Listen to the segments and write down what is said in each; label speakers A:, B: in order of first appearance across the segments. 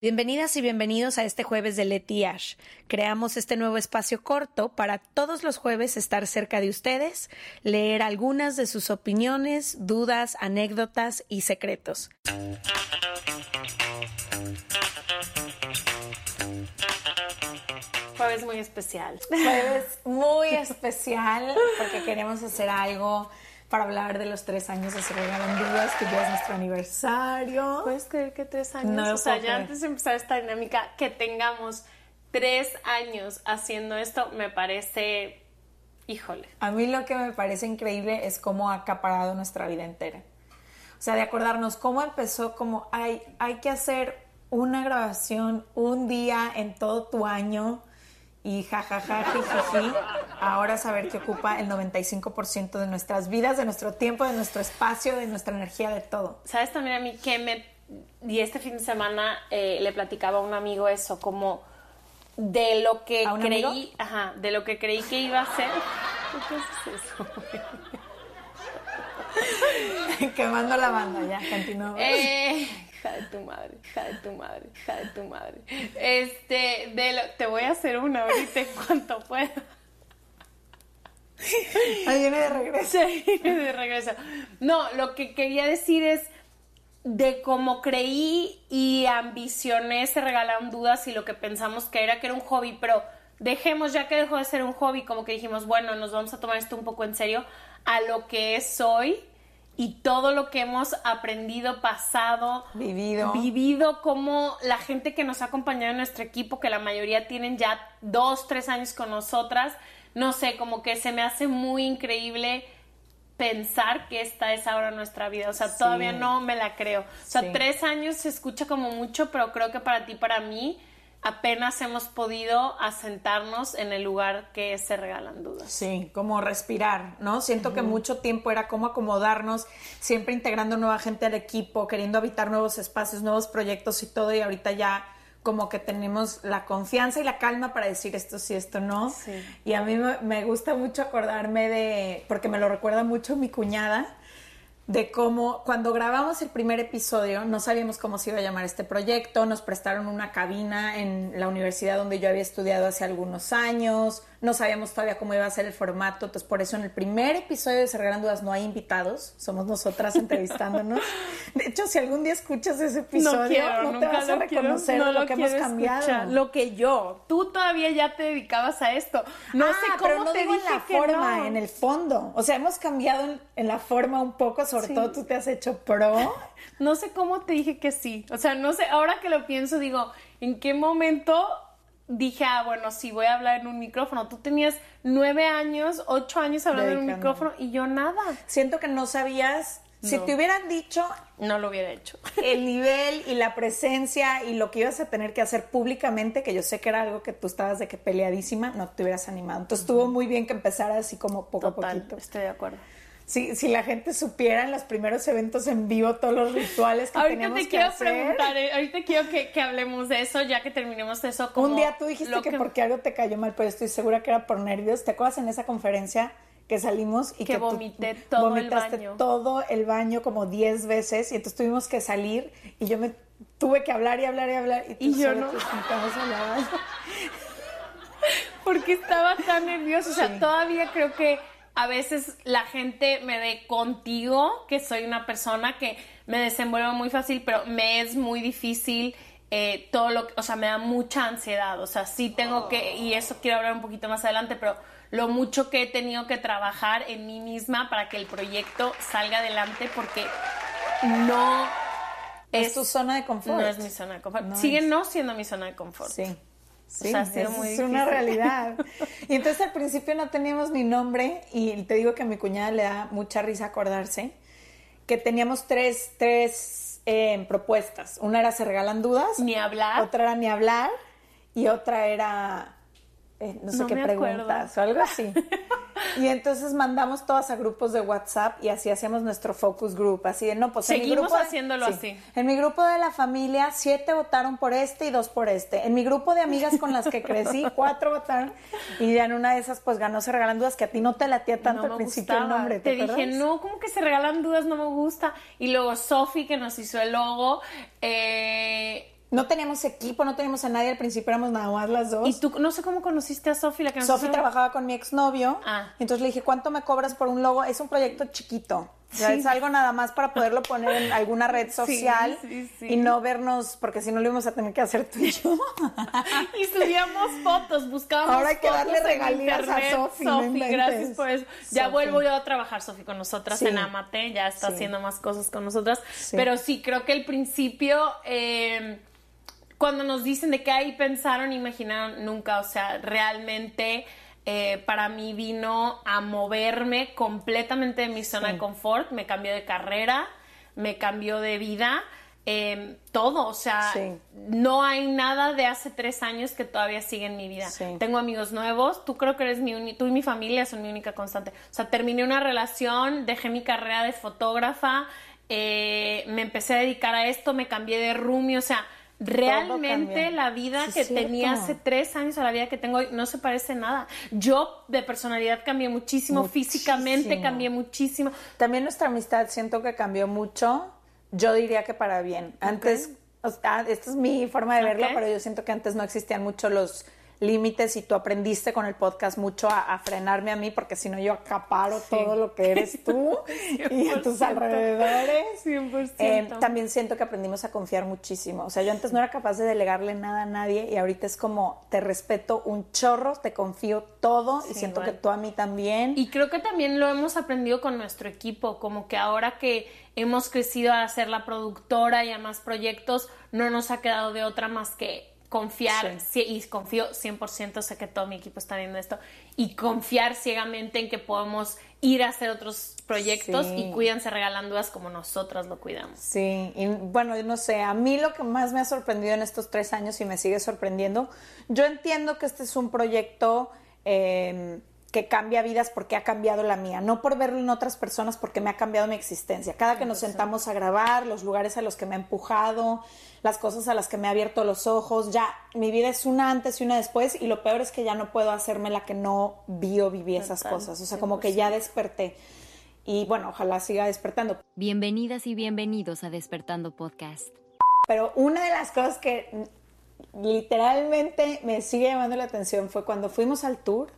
A: Bienvenidas y bienvenidos a este jueves de Leti Ash. Creamos este nuevo espacio corto para todos los jueves estar cerca de ustedes, leer algunas de sus opiniones, dudas, anécdotas y secretos.
B: Jueves muy especial.
A: Jueves muy especial porque queremos hacer algo para hablar de los tres años de Se Regalan Dudas, que ya es nuestro aniversario.
B: ¿Puedes creer que tres años?
A: No
B: o sea, ya
A: creer.
B: antes de empezar esta dinámica, que tengamos tres años haciendo esto, me parece, híjole.
A: A mí lo que me parece increíble es cómo ha acaparado nuestra vida entera. O sea, de acordarnos cómo empezó, como hay, hay que hacer una grabación un día en todo tu año y jajaja, jijiji. Ahora saber que ocupa el 95% de nuestras vidas, de nuestro tiempo, de nuestro espacio, de nuestra energía, de todo.
B: ¿Sabes también a mí que me... Y este fin de semana eh, le platicaba a un amigo eso, como de lo que
A: ¿A un
B: creí,
A: amigo?
B: ajá, de lo que creí que iba a ser. ¿Por qué haces eso?
A: Quemando la banda, ya, continuamos.
B: Eh, hija de tu madre, hija de tu madre, hija de tu madre. Este, de lo, te voy a hacer una ahorita en cuanto pueda.
A: Ahí viene de regreso.
B: Sí, de regreso. No, lo que quería decir es de cómo creí y ambicioné se regalan dudas y lo que pensamos que era que era un hobby, pero dejemos ya que dejó de ser un hobby, como que dijimos, bueno, nos vamos a tomar esto un poco en serio, a lo que es hoy y todo lo que hemos aprendido, pasado,
A: Vivido.
B: vivido, como la gente que nos ha acompañado en nuestro equipo, que la mayoría tienen ya dos, tres años con nosotras, no sé, como que se me hace muy increíble pensar que esta es ahora nuestra vida. O sea,
A: Sí.
B: todavía no me la creo. O sea,
A: Sí.
B: tres años se escucha como mucho, pero creo que para ti, para mí, apenas hemos podido asentarnos en el lugar que se regalan dudas.
A: Sí, como respirar, ¿no? Siento que mucho tiempo era como acomodarnos, siempre integrando nueva gente al equipo, queriendo habitar nuevos espacios, nuevos proyectos y todo, y ahorita ya como que tenemos la confianza y la calma para decir esto sí, esto no.
B: Sí.
A: Y a mí me, me gusta mucho acordarme de, porque me lo recuerda mucho mi cuñada, de cómo cuando grabamos el primer episodio no sabíamos cómo se iba a llamar este proyecto, nos prestaron una cabina en la universidad donde yo había estudiado hace algunos años, no sabíamos todavía cómo iba a ser el formato, entonces por eso en el primer episodio de Regalan Dudas no hay invitados, somos nosotras entrevistándonos. De hecho, si algún día escuchas ese episodio, no,
B: quiero,
A: te
B: nunca
A: vas a
B: quiero,
A: reconocer
B: no
A: lo, que hemos cambiado.
B: escuchar. Lo que yo. Tú todavía ya te dedicabas a esto. No
A: Ah,
B: sé cómo
A: pero no
B: te
A: digo
B: dije
A: en la
B: que
A: forma,
B: no.
A: en el fondo. O sea, hemos cambiado en, en la forma un poco, sobre
B: Sí.
A: todo tú te has hecho pro.
B: No sé cómo te dije que sí. O sea, no sé, ahora que lo pienso, digo, ¿en qué momento dije, ah, bueno, sí, voy a hablar en un micrófono? Tú tenías nueve años, ocho años hablando en un micrófono y yo nada.
A: Siento que no sabías, si te hubieran dicho
B: No lo hubiera hecho.
A: el nivel y la presencia y lo que ibas a tener que hacer públicamente, que yo sé que era algo que tú estabas de que peleadísima, no te hubieras animado. Entonces estuvo muy bien que empezara así como poco a poquito.
B: estoy de acuerdo.
A: Si, si la gente supiera en los primeros eventos en vivo todos los rituales que
B: Ahorita
A: teníamos
B: te
A: que
B: quiero
A: hacer.
B: preguntar, eh, ahorita quiero que, que hablemos de eso, ya que terminemos eso. Como
A: Un día tú dijiste
B: lo
A: que, porque algo te cayó mal, pero estoy segura que era por nervios. ¿Te acuerdas en esa conferencia que salimos y
B: Que
A: que,
B: vomité todo el
A: vomitaste
B: baño?
A: todo el baño como 10 veces y entonces tuvimos que salir y yo me tuve que hablar y hablar y hablar y, tú
B: Y yo no. Porque estaba tan nerviosa. O sea, todavía creo que a veces la gente me ve contigo, que soy una persona que me desenvuelvo muy fácil, pero me es muy difícil eh, todo lo que, o sea, me da mucha ansiedad. O sea, sí tengo que, y eso quiero hablar un poquito más adelante, pero lo mucho que he tenido que trabajar en mí misma para que el proyecto salga adelante, porque no
A: Es tu zona de confort.
B: No es mi zona de confort.
A: No
B: Sigue
A: es.
B: no siendo mi zona de confort.
A: Sí. Sí,
B: O sea, ha sido
A: eso
B: muy
A: es una realidad. Y entonces al principio no teníamos ni nombre y te digo que a mi cuñada le da mucha risa acordarse que teníamos tres, tres eh, propuestas. Una era se regalan dudas,
B: Ni hablar.
A: otra era ni hablar y otra era eh, no sé
B: No
A: qué preguntas o algo así. Y entonces mandamos todas a grupos de WhatsApp y así hacíamos nuestro focus group, así de no, pues en mi
B: Seguimos
A: grupo de-
B: haciéndolo así.
A: En mi grupo de la familia, siete votaron por este y dos por este. En mi grupo de amigas con las que crecí, cuatro votaron y ya en una de esas pues ganó Se Regalan Dudas, que a ti no te latía tanto
B: No
A: al principio el nombre.
B: Te,
A: ¿te,
B: dije, no, como que se regalan dudas, no me gusta. Y luego Sofi, que nos hizo el logo, eh,
A: no teníamos equipo, no teníamos a nadie, al principio éramos nada más las dos.
B: Y tú, no sé cómo conociste a Sofi, la que nos
A: Sofi trabajaba con mi exnovio,
B: Ah.
A: entonces le dije, ¿cuánto me cobras por un logo? Es un proyecto chiquito, o sea,
B: Sí.
A: es algo nada más para poderlo poner en alguna red social
B: sí, sí.
A: y no vernos, porque si no lo íbamos a tener que hacer tú y yo.
B: Y subíamos fotos, buscábamos
A: Ahora hay que
B: fotos
A: darle
B: en
A: regalías a
B: internet.
A: Sofi, no inventes.
B: gracias por eso. Ya
A: Sofi.
B: vuelvo yo a trabajar, Sofi, con nosotras en Amate. Ya está haciendo más cosas con nosotras. Pero sí, creo que el principio... eh, cuando nos dicen de qué ahí pensaron, imaginaron nunca, o sea, realmente eh, para mí vino a moverme completamente de mi zona
A: Sí.
B: de confort, me cambió de carrera, me cambió de vida, eh, todo, o sea,
A: Sí.
B: no hay nada de hace tres años que todavía sigue en mi vida.
A: Sí.
B: Tengo amigos nuevos, tú creo que eres mi tú y mi familia son mi única constante. O sea, terminé una relación, dejé mi carrera de fotógrafa, eh, me empecé a dedicar a esto, me cambié de roomie, o sea, realmente la vida
A: Sí,
B: que tenía hace tres años a la vida que tengo hoy no se parece nada. Yo de personalidad cambié muchísimo, físicamente cambié muchísimo.
A: También nuestra amistad siento que cambió mucho. Yo diría que para bien. Antes, o sea, esta es mi forma de verlo, pero yo siento que antes no existían mucho los límites y tú aprendiste con el podcast mucho a, a frenarme a mí porque si no yo acaparo todo lo que eres tú y a tus
B: 100%.
A: alrededores.
B: 100%.
A: Eh, también siento que aprendimos a confiar muchísimo. O sea, yo antes no era capaz de delegarle nada a nadie y ahorita es como te respeto un chorro, te confío todo y siento
B: igual.
A: que tú a mí también.
B: Y creo que también lo hemos aprendido con nuestro equipo, como que ahora que hemos crecido a ser la productora y a más proyectos, no nos ha quedado de otra más que confiar, sí, y confío 100%, sé que todo mi equipo está viendo esto, y confiar ciegamente en que podemos ir a hacer otros proyectos
A: Sí.
B: y cuídense regalan dudas como nosotras lo cuidamos.
A: Sí, y bueno, yo no sé, a mí lo que más me ha sorprendido en estos tres años y me sigue sorprendiendo, yo entiendo que este es un proyecto eh, que cambia vidas porque ha cambiado la mía, no por verlo en otras personas porque me ha cambiado mi existencia. Cada que nos sentamos a grabar, los lugares a los que me ha empujado, las cosas a las que me ha abierto los ojos, ya mi vida es una antes y una después y lo peor es que ya no puedo hacerme la que no vi o viví esas
B: Total,
A: cosas, o sea, como que ya desperté. Y bueno, ojalá siga despertando.
C: Bienvenidas y bienvenidos a Despertando Podcast.
A: Pero una de las cosas que literalmente me sigue llamando la atención fue cuando fuimos al tour,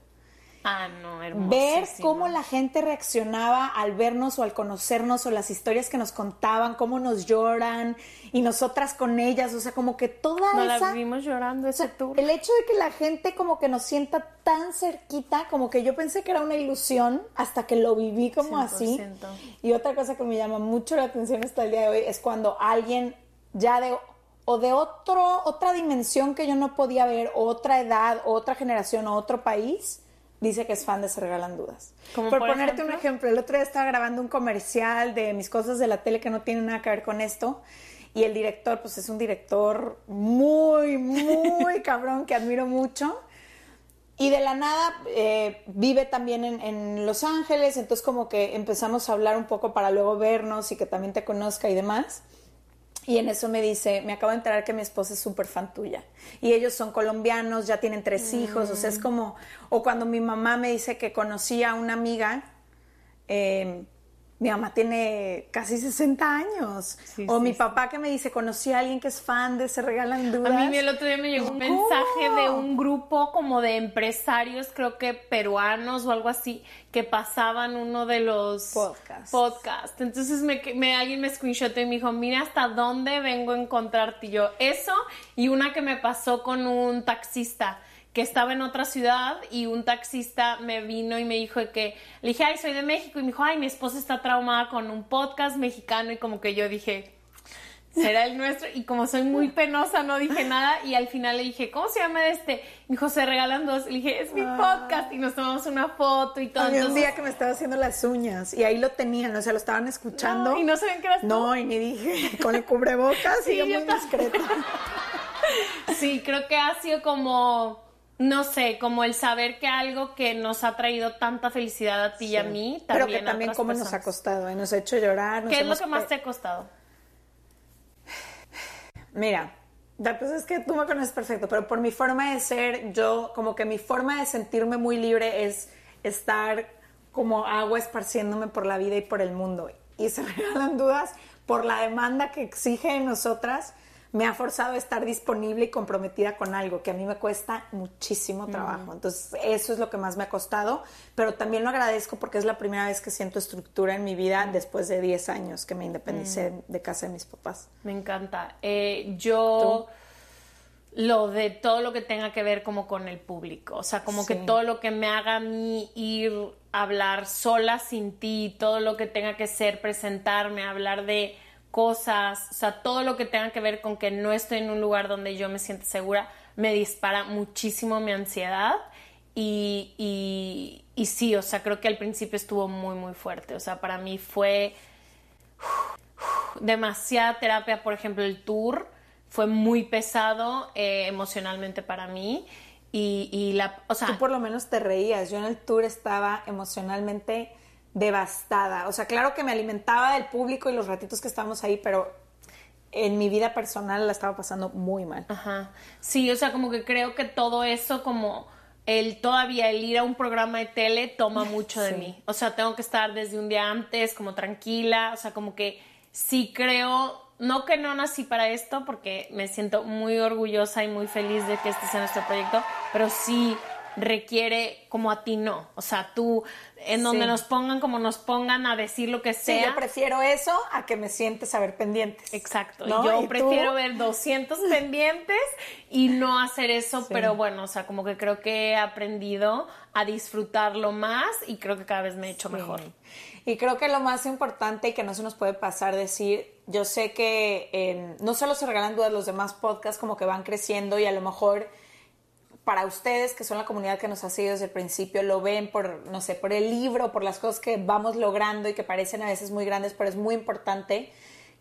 B: Ah, no, hermoso.
A: ver cómo la gente reaccionaba al vernos o al conocernos o las historias que nos contaban, cómo nos lloran y nosotras con ellas, o sea, como que toda
B: Nos
A: esa...
B: la vimos llorando
A: o
B: ese
A: sea,
B: tour.
A: el hecho de que la gente como que nos sienta tan cerquita, como que yo pensé que era una ilusión hasta que lo viví como así.
B: 100%.
A: Y otra cosa que me llama mucho la atención hasta el día de hoy es cuando alguien ya de o de otro otra dimensión que yo no podía ver, otra edad, otra generación, o otro país, dice que es fan de Se Regalan Dudas.
B: ¿Como
A: por,
B: por
A: ponerte un
B: ejemplo?
A: ejemplo, el otro día estaba grabando un comercial de mis cosas de la tele que no tienen nada que ver con esto. Y el director, pues es un director muy, muy cabrón que admiro mucho. Y de la nada eh, vive también en, en Los Ángeles, entonces como que empezamos a hablar un poco para luego vernos y que también te conozca y demás. Y en eso me dice, me acabo de enterar que mi esposa es súper fan tuya. Y ellos son colombianos, ya tienen tres hijos, o sea, es como, o cuando mi mamá me dice que conocía a una amiga, eh, mi mamá tiene casi 60 años.
B: Sí,
A: o
B: sí,
A: mi
B: sí.
A: papá que me dice, conocí a alguien que es fan de Se Regalan Dudas.
B: A mí el otro día me llegó un
A: ¿Cómo?
B: mensaje de un grupo como de empresarios, creo que peruanos o algo así, que pasaban uno de los
A: Podcasts.
B: podcasts. Entonces me, me- alguien me screenshotó y me dijo, mira hasta dónde vengo a encontrarte Y yo. Eso y una que me pasó con un taxista que estaba en otra ciudad y un taxista me vino y me dijo que le dije, ay, soy de México y me dijo, ay, mi esposa está traumada con un podcast mexicano y como que yo dije, será el nuestro. Y como soy muy penosa, no dije nada. Y al final le dije, ¿cómo se llama este? Me dijo, se regalan dos. Le dije, es mi podcast. Y nos tomamos una foto y todo.
A: Había un día que me estaba haciendo las uñas y ahí lo tenían, o sea, lo estaban escuchando.
B: No, y no sabían que eras tú.
A: No, y ni dije, con el cubrebocas
B: Sí,
A: y yo
B: yo
A: muy discreta.
B: Sí, creo que ha sido como, no sé, como el saber que algo que nos ha traído tanta felicidad a ti y a mí,
A: Pero
B: también
A: que
B: a
A: también cómo nos ha costado, ¿eh? nos ha hecho llorar. nos
B: ¿Qué es lo que más te ha costado?
A: Mira, la cosa es que tú me conoces perfecto, pero por mi forma de ser, yo como que mi forma de sentirme muy libre es estar como agua esparciéndome por la vida y por el mundo. Y se regalan dudas por la demanda que exige de nosotras, me ha forzado a estar disponible y comprometida con algo que a mí me cuesta muchísimo trabajo. Entonces, eso es lo que más me ha costado, pero también lo agradezco porque es la primera vez que siento estructura en mi vida después de 10 años que me independicé de casa de mis papás.
B: Me encanta. Eh, yo... lo de todo lo que tenga que ver como con el público, o sea, como que todo lo que me haga a mí ir a hablar sola sin ti, todo lo que tenga que ser presentarme, hablar de cosas, o sea, todo lo que tenga que ver con que no estoy en un lugar donde yo me siento segura, me dispara muchísimo mi ansiedad y, y, sí, o sea, creo que al principio estuvo muy, muy fuerte, o sea, para mí fue demasiada terapia, por ejemplo, el tour fue muy pesado eh, emocionalmente para mí y, y la, o sea...
A: Tú por lo menos te reías, yo en el tour estaba emocionalmente devastada. O sea, claro que me alimentaba del público y los ratitos que estábamos ahí, pero en mi vida personal la estaba pasando muy mal.
B: Ajá. Sí, o sea, como que creo que todo eso, como el todavía el ir a un programa de tele toma mucho de mí. O sea, tengo que estar desde un día antes, como tranquila. O sea, como que sí creo, no que no nací para esto, porque me siento muy orgullosa y muy feliz de que este sea nuestro proyecto, pero sí requiere como a ti no. O sea, tú, en donde nos pongan como nos pongan a decir lo que sea.
A: Sí, yo prefiero eso a que me sientes a ver pendientes.
B: Exacto. Yo prefiero ver 200 pendientes y no hacer eso, pero bueno, o sea, como que creo que he aprendido a disfrutarlo más y creo que cada vez me he hecho mejor.
A: Y creo que lo más importante y que no se nos puede pasar decir, yo sé que no solo se regalan dudas los demás podcasts como que van creciendo y a lo mejor para ustedes, que son la comunidad que nos ha seguido desde el principio, lo ven por, no sé, por el libro, por las cosas que vamos logrando y que parecen a veces muy grandes, pero es muy importante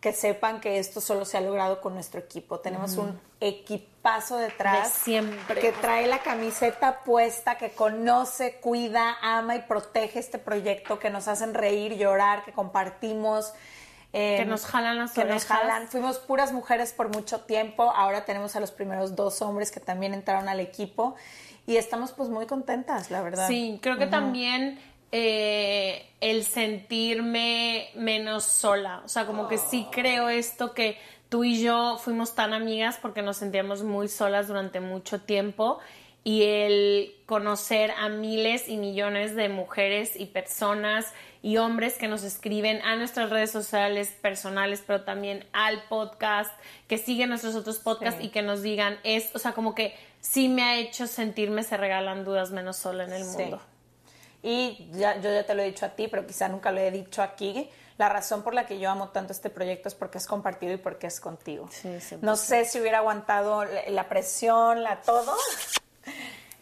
A: que sepan que esto solo se ha logrado con nuestro equipo. Tenemos un equipazo detrás
B: siempre.
A: que trae la camiseta puesta, que conoce, cuida, ama y protege este proyecto, que nos hacen reír, llorar, que compartimos
B: que nos jalan las
A: que nos jalan. Fuimos puras mujeres por mucho tiempo. Ahora tenemos a los primeros dos hombres que también entraron al equipo y estamos pues muy contentas, la verdad.
B: Sí, creo que también eh, el sentirme menos sola. O sea, como que sí creo esto que tú y yo fuimos tan amigas porque nos sentíamos muy solas durante mucho tiempo y el conocer a miles y millones de mujeres y personas y hombres que nos escriben a nuestras redes sociales personales, pero también al podcast, que siguen nuestros otros podcasts y que nos digan, es, o sea, como que sí me ha hecho sentirme se regalan dudas menos sola en el mundo.
A: Y ya, yo ya te lo he dicho a ti, pero quizá nunca lo he dicho aquí. La razón por la que yo amo tanto este proyecto es porque es compartido y porque es contigo. no sé si hubiera aguantado la presión, la todo.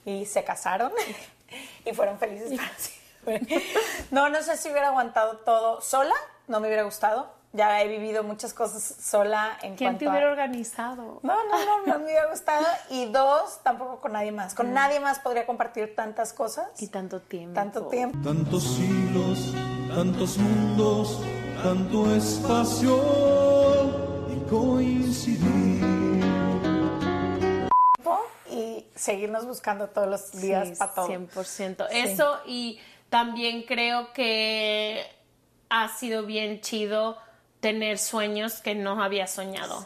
A: Y se casaron y fueron felices para siempre. No, no sé si hubiera aguantado todo sola, no me hubiera gustado. Ya he vivido muchas cosas sola en
B: ¿Quién te hubiera organizado?
A: No, no, no, no me hubiera gustado. Y dos, tampoco con nadie más. Con mm. nadie más podría compartir tantas cosas.
B: Y tanto tiempo.
A: Tanto tiempo.
D: Tantos siglos, tantos mundos, tanto espacio y coincidir.
A: Seguirnos buscando todos los días para todo.
B: 100%. Eso y también creo que ha sido bien chido tener sueños que no había soñado.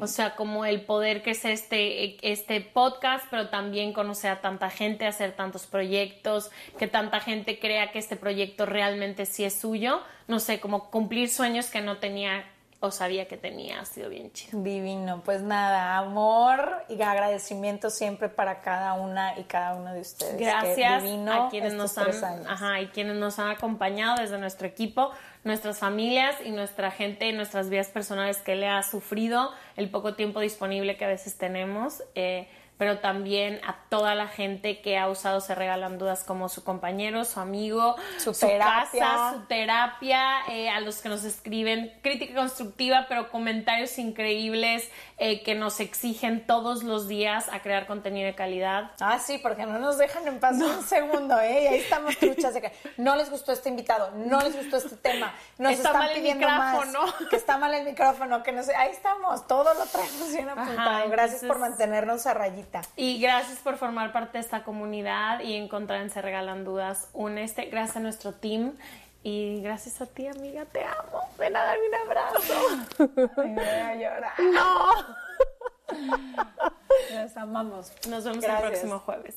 B: O sea, como el poder que es este, este podcast, pero también conocer a tanta gente, hacer tantos proyectos, que tanta gente crea que este proyecto realmente sí es suyo. No sé, como cumplir sueños que no tenía o sabía que tenía, ha sido bien chido.
A: Divino, pues nada, amor y agradecimiento siempre para cada una y cada uno de ustedes.
B: Gracias a quienes nos han, ajá, y quienes nos han acompañado desde nuestro equipo, nuestras familias y nuestra gente, nuestras vidas personales que le ha sufrido el poco tiempo disponible que a veces tenemos. Eh, pero también a toda la gente que ha usado Se Regalan Dudas como su compañero, su amigo,
A: su, terapia.
B: casa, su terapia, eh, a los que nos escriben crítica constructiva, pero comentarios increíbles eh, que nos exigen todos los días a crear contenido de calidad.
A: Ah, sí, porque no nos dejan en paz un segundo, ¿eh? ahí estamos truchas de que no les gustó este invitado, no les gustó este tema, nos
B: está
A: están
B: mal
A: pidiendo
B: el micrófono.
A: Más, que está mal el micrófono, que no sé, ahí estamos, todo lo traemos bien apuntado. Gracias por mantenernos a rayita.
B: Y gracias por formar parte de esta comunidad y encontrar en Se Regalan Dudas un este. Gracias a nuestro team Y gracias a ti, amiga, te amo. Ven a darme un abrazo.
A: Ay, me voy a llorar.
B: No.
A: Los amamos.
B: Nos vemos
A: Gracias.
B: el próximo jueves.